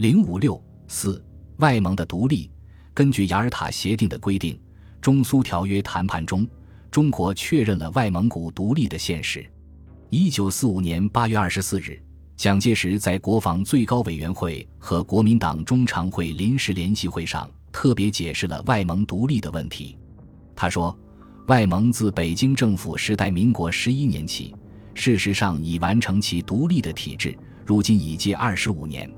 零五六四外蒙的独立，根据雅尔塔协定的规定，中苏条约谈判中，中国确认了外蒙古独立的现实。一九四五年八月二十四日，蒋介石在国防最高委员会和国民党中常会临时联席会上特别解释了外蒙独立的问题。他说：“外蒙自北京政府时代民国十一年起，事实上已完成其独立的体制，如今已届二十五年。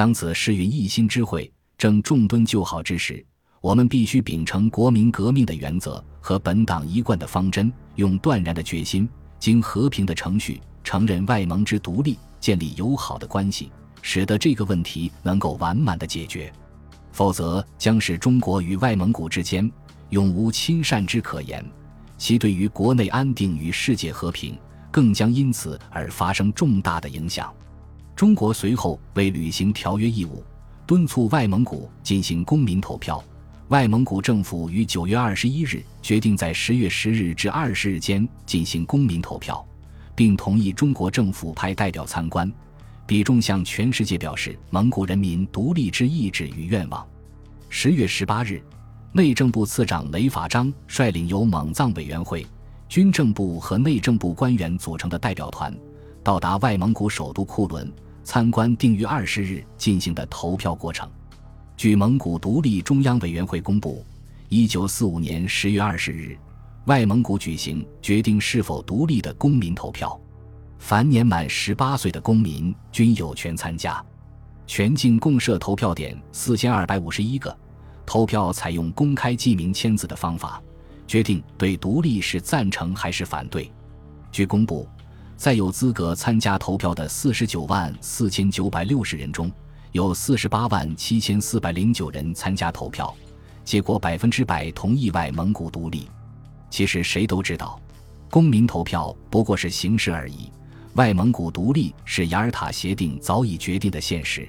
当此世运一心之会正重敦就好之时，我们必须秉承国民革命的原则和本党一贯的方针，用断然的决心，经和平的程序，承认外蒙之独立，建立友好的关系，使得这个问题能够完满的解决。否则，将使中国与外蒙古之间。”永无亲善之可言，其对于国内安定与世界和平，更将因此而发生重大的影响。中国随后为履行条约义务，敦促外蒙古进行公民投票。外蒙古政府于九月二十一日决定在十月十日至二十日间进行公民投票，并同意中国政府派代表参观，比重向全世界表示蒙古人民独立之意志与愿望。十月十八日。内政部次长雷法章率领由蒙藏委员会、军政部和内政部官员组成的代表团，到达外蒙古首都库伦，参观定于二十日进行的投票过程。据蒙古独立中央委员会公布，一九四五年十月二十日，外蒙古举行决定是否独立的公民投票，凡年满十八岁的公民均有权参加。全境共设投票点四千二百五十一个。投票采用公开记名签字的方法，决定对独立是赞成还是反对。据公布，在有资格参加投票的四十九万四千九百六十人中，有四十八万七千四百零九人参加投票，结果百分之百同意外蒙古独立。其实谁都知道，公民投票不过是形式而已。外蒙古独立是雅尔塔协定早已决定的现实。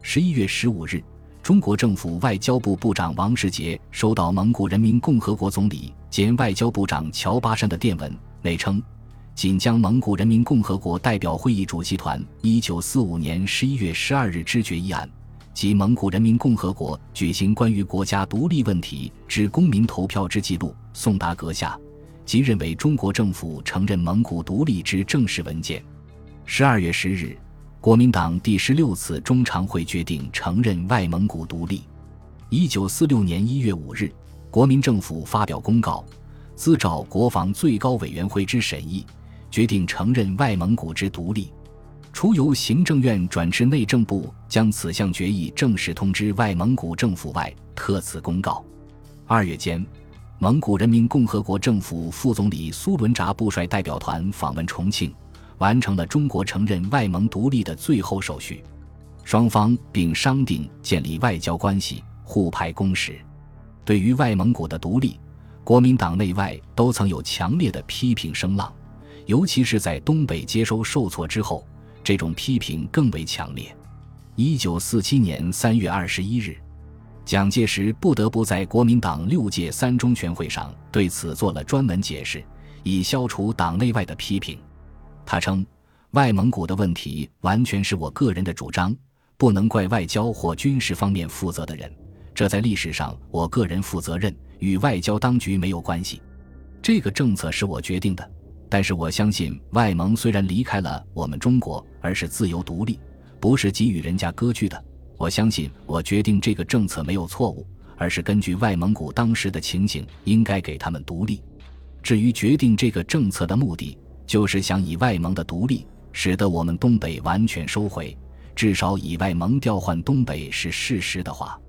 十一月十五日。中国政府外交部部长王世杰收到蒙古人民共和国总理兼外交部长乔巴山的电文，内称：仅将蒙古人民共和国代表会议主席团一九四五年十一月十二日之决议案及蒙古人民共和国举行关于国家独立问题之公民投票之记录送达阁下，即认为中国政府承认蒙古独立之正式文件。十二月十日。国民党第十六次中常会决定承认外蒙古独立。一九四六年一月五日，国民政府发表公告，自照国防最高委员会之审议，决定承认外蒙古之独立。除由行政院转至内政部将此项决议正式通知外蒙古政府外，特此公告。二月间，蒙古人民共和国政府副总理苏伦扎布率代表团访问重庆。完成了中国承认外蒙独立的最后手续，双方并商定建立外交关系，互派公使。对于外蒙古的独立，国民党内外都曾有强烈的批评声浪，尤其是在东北接收受挫之后，这种批评更为强烈。一九四七年三月二十一日，蒋介石不得不在国民党六届三中全会上对此做了专门解释，以消除党内外的批评。他称，外蒙古的问题完全是我个人的主张，不能怪外交或军事方面负责的人。这在历史上，我个人负责任，与外交当局没有关系。这个政策是我决定的，但是我相信，外蒙虽然离开了我们中国，而是自由独立，不是给予人家割据的。我相信，我决定这个政策没有错误，而是根据外蒙古当时的情形，应该给他们独立。至于决定这个政策的目的，就是想以外蒙的独立，使得我们东北完全收回，至少以外蒙调换东北是事实的话，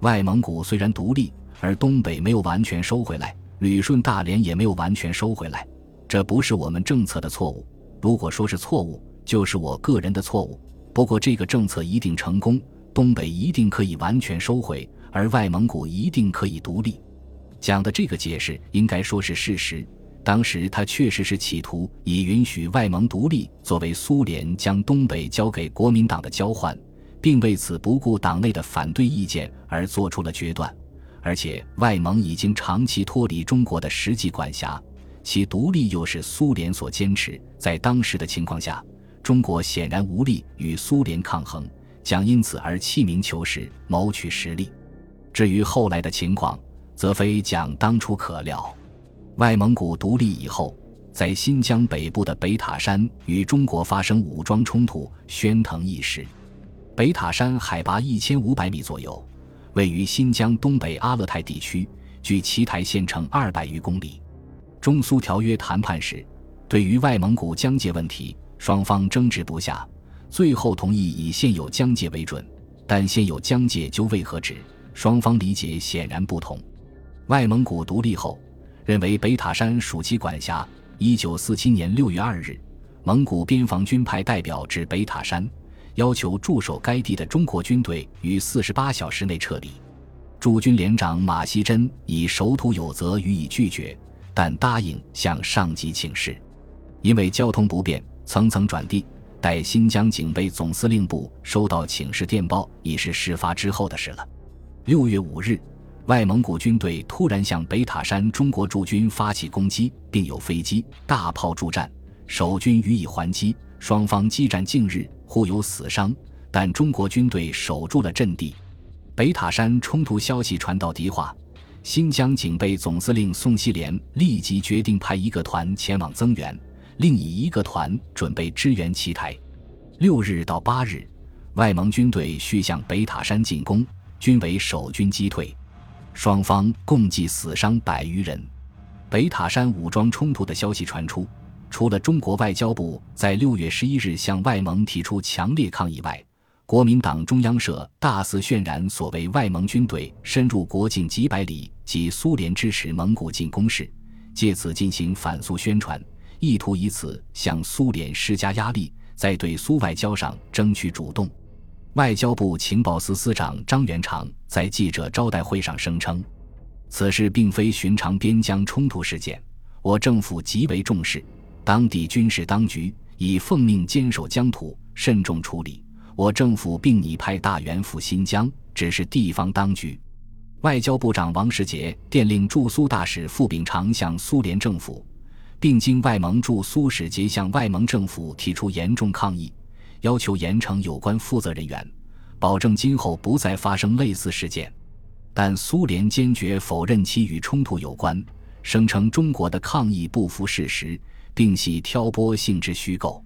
外蒙古虽然独立，而东北没有完全收回来，旅顺大连也没有完全收回来，这不是我们政策的错误。如果说是错误，就是我个人的错误。不过这个政策一定成功，东北一定可以完全收回，而外蒙古一定可以独立。讲的这个解释应该说是事实。当时他确实是企图以允许外蒙独立作为苏联将东北交给国民党的交换，并为此不顾党内的反对意见而做出了决断。而且外蒙已经长期脱离中国的实际管辖，其独立又是苏联所坚持。在当时的情况下，中国显然无力与苏联抗衡，将因此而弃名求实，谋取实力。至于后来的情况，则非蒋当初可料。外蒙古独立以后，在新疆北部的北塔山与中国发生武装冲突，喧腾一时。北塔山海拔一千五百米左右，位于新疆东北阿勒泰地区，距奇台县城二百余公里。中苏条约谈判时，对于外蒙古疆界问题，双方争执不下，最后同意以现有疆界为准。但现有疆界究为何止？双方理解显然不同。外蒙古独立后，认为北塔山属其管辖。一九四七年六月二日，蒙古边防军派代表至北塔山。要求驻守该地的中国军队于四十八小时内撤离。驻军连长马锡珍以守土有责予以拒绝，但答应向上级请示。因为交通不便，层层转递，待新疆警备总司令部收到请示电报，已是事发之后的事了。六月五日，外蒙古军队突然向北塔山中国驻军发起攻击，并有飞机、大炮助战，守军予以还击。双方激战近日。互有死伤，但中国军队守住了阵地。北塔山冲突消息传到迪化，新疆警备总司令宋希濂立即决定派一个团前往增援，另以一个团准备支援奇台。六日到八日，外蒙军队续向北塔山进攻，均为守军击退，双方共计死伤百余人。北塔山武装冲突的消息传出。除了中国外交部在六月十一日向外蒙提出强烈抗议外，国民党中央社大肆渲染所谓外蒙军队深入国境几百里及苏联支持蒙古进攻事，借此进行反苏宣传，意图以此向苏联施加压力，在对苏外交上争取主动。外交部情报司司长张元长在记者招待会上声称，此事并非寻常边疆冲突事件，我政府极为重视。当地军事当局已奉命坚守疆土，慎重处理。我政府并拟派大员赴新疆，指示地方当局。外交部长王世杰电令驻苏大使傅秉常向苏联政府，并经外蒙驻苏使节向外蒙政府提出严重抗议，要求严惩有关负责人员，保证今后不再发生类似事件。但苏联坚决否认其与冲突有关，声称中国的抗议不符事实。并系挑拨性质虚构。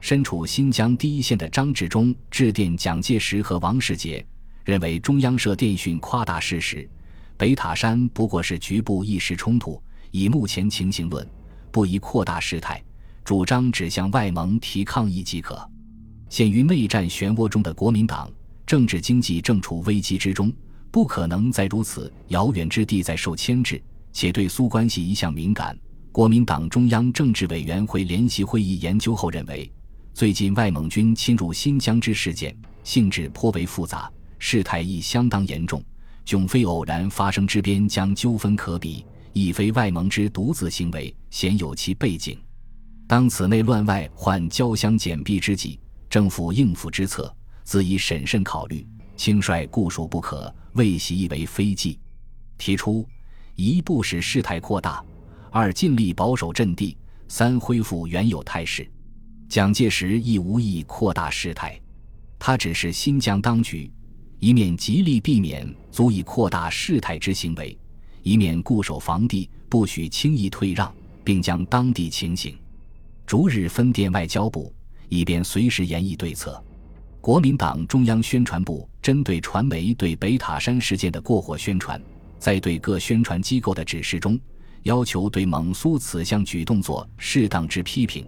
身处新疆第一线的张治中致电蒋介石和王世杰，认为中央社电讯夸大事实，北塔山不过是局部一时冲突，以目前情形论，不宜扩大事态，主张只向外蒙提抗议即可。陷于内战漩涡中的国民党，政治经济正处危机之中，不可能在如此遥远之地再受牵制，且对苏关系一向敏感。国民党中央政治委员会联席会议研究后认为，最近外蒙军侵入新疆之事件性质颇为复杂，事态亦相当严重，迥非偶然发生之边疆纠纷可比，亦非外蒙之独自行为，显有其背景。当此内乱外患交相减弊之际，政府应付之策，自以审慎考虑，轻率固属不可，未习以为非计。提出一不使事态扩大。二尽力保守阵地，三恢复原有态势。蒋介石亦无意扩大事态，他指示新疆当局，一面极力避免足以扩大事态之行为，一面固守防地，不许轻易退让，并将当地情形逐日分电外交部，以便随时研议对策。国民党中央宣传部针对传媒对北塔山事件的过火宣传，在对各宣传机构的指示中。要求对蒙苏此项举动作适当之批评，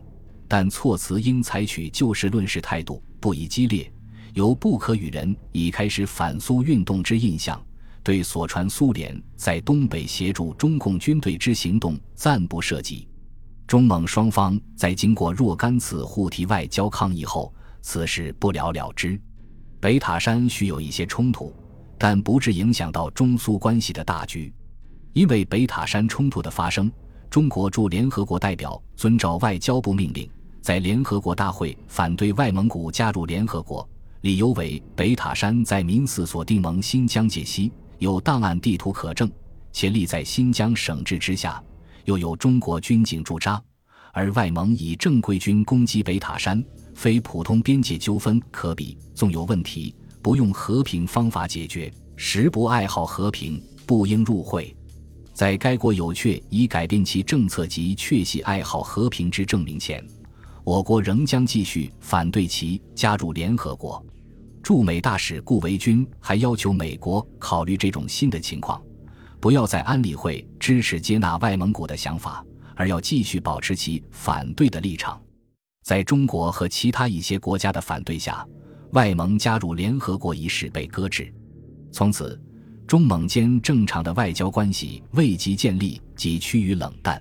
但措辞应采取就事论事态度，不宜激烈，有不可与人已开始反苏运动之印象。对所传苏联在东北协助中共军队之行动暂不涉及。中蒙双方在经过若干次互提外交抗议后，此事不了了之。北塔山须有一些冲突，但不致影响到中苏关系的大局。因为北塔山冲突的发生，中国驻联合国代表遵照外交部命令，在联合国大会反对外蒙古加入联合国，理由为北塔山在民四所定盟新疆界西，有档案地图可证，且立在新疆省治之下，又有中国军警驻扎，而外蒙以正规军攻击北塔山，非普通边界纠纷可比，纵有问题，不用和平方法解决，实不爱好和平，不应入会。在该国有确已改变其政策及确系爱好和平之证明前，我国仍将继续反对其加入联合国。驻美大使顾维钧还要求美国考虑这种新的情况，不要在安理会支持接纳外蒙古的想法，而要继续保持其反对的立场。在中国和其他一些国家的反对下，外蒙加入联合国一事被搁置。从此，中蒙间正常的外交关系未及建立，即趋于冷淡。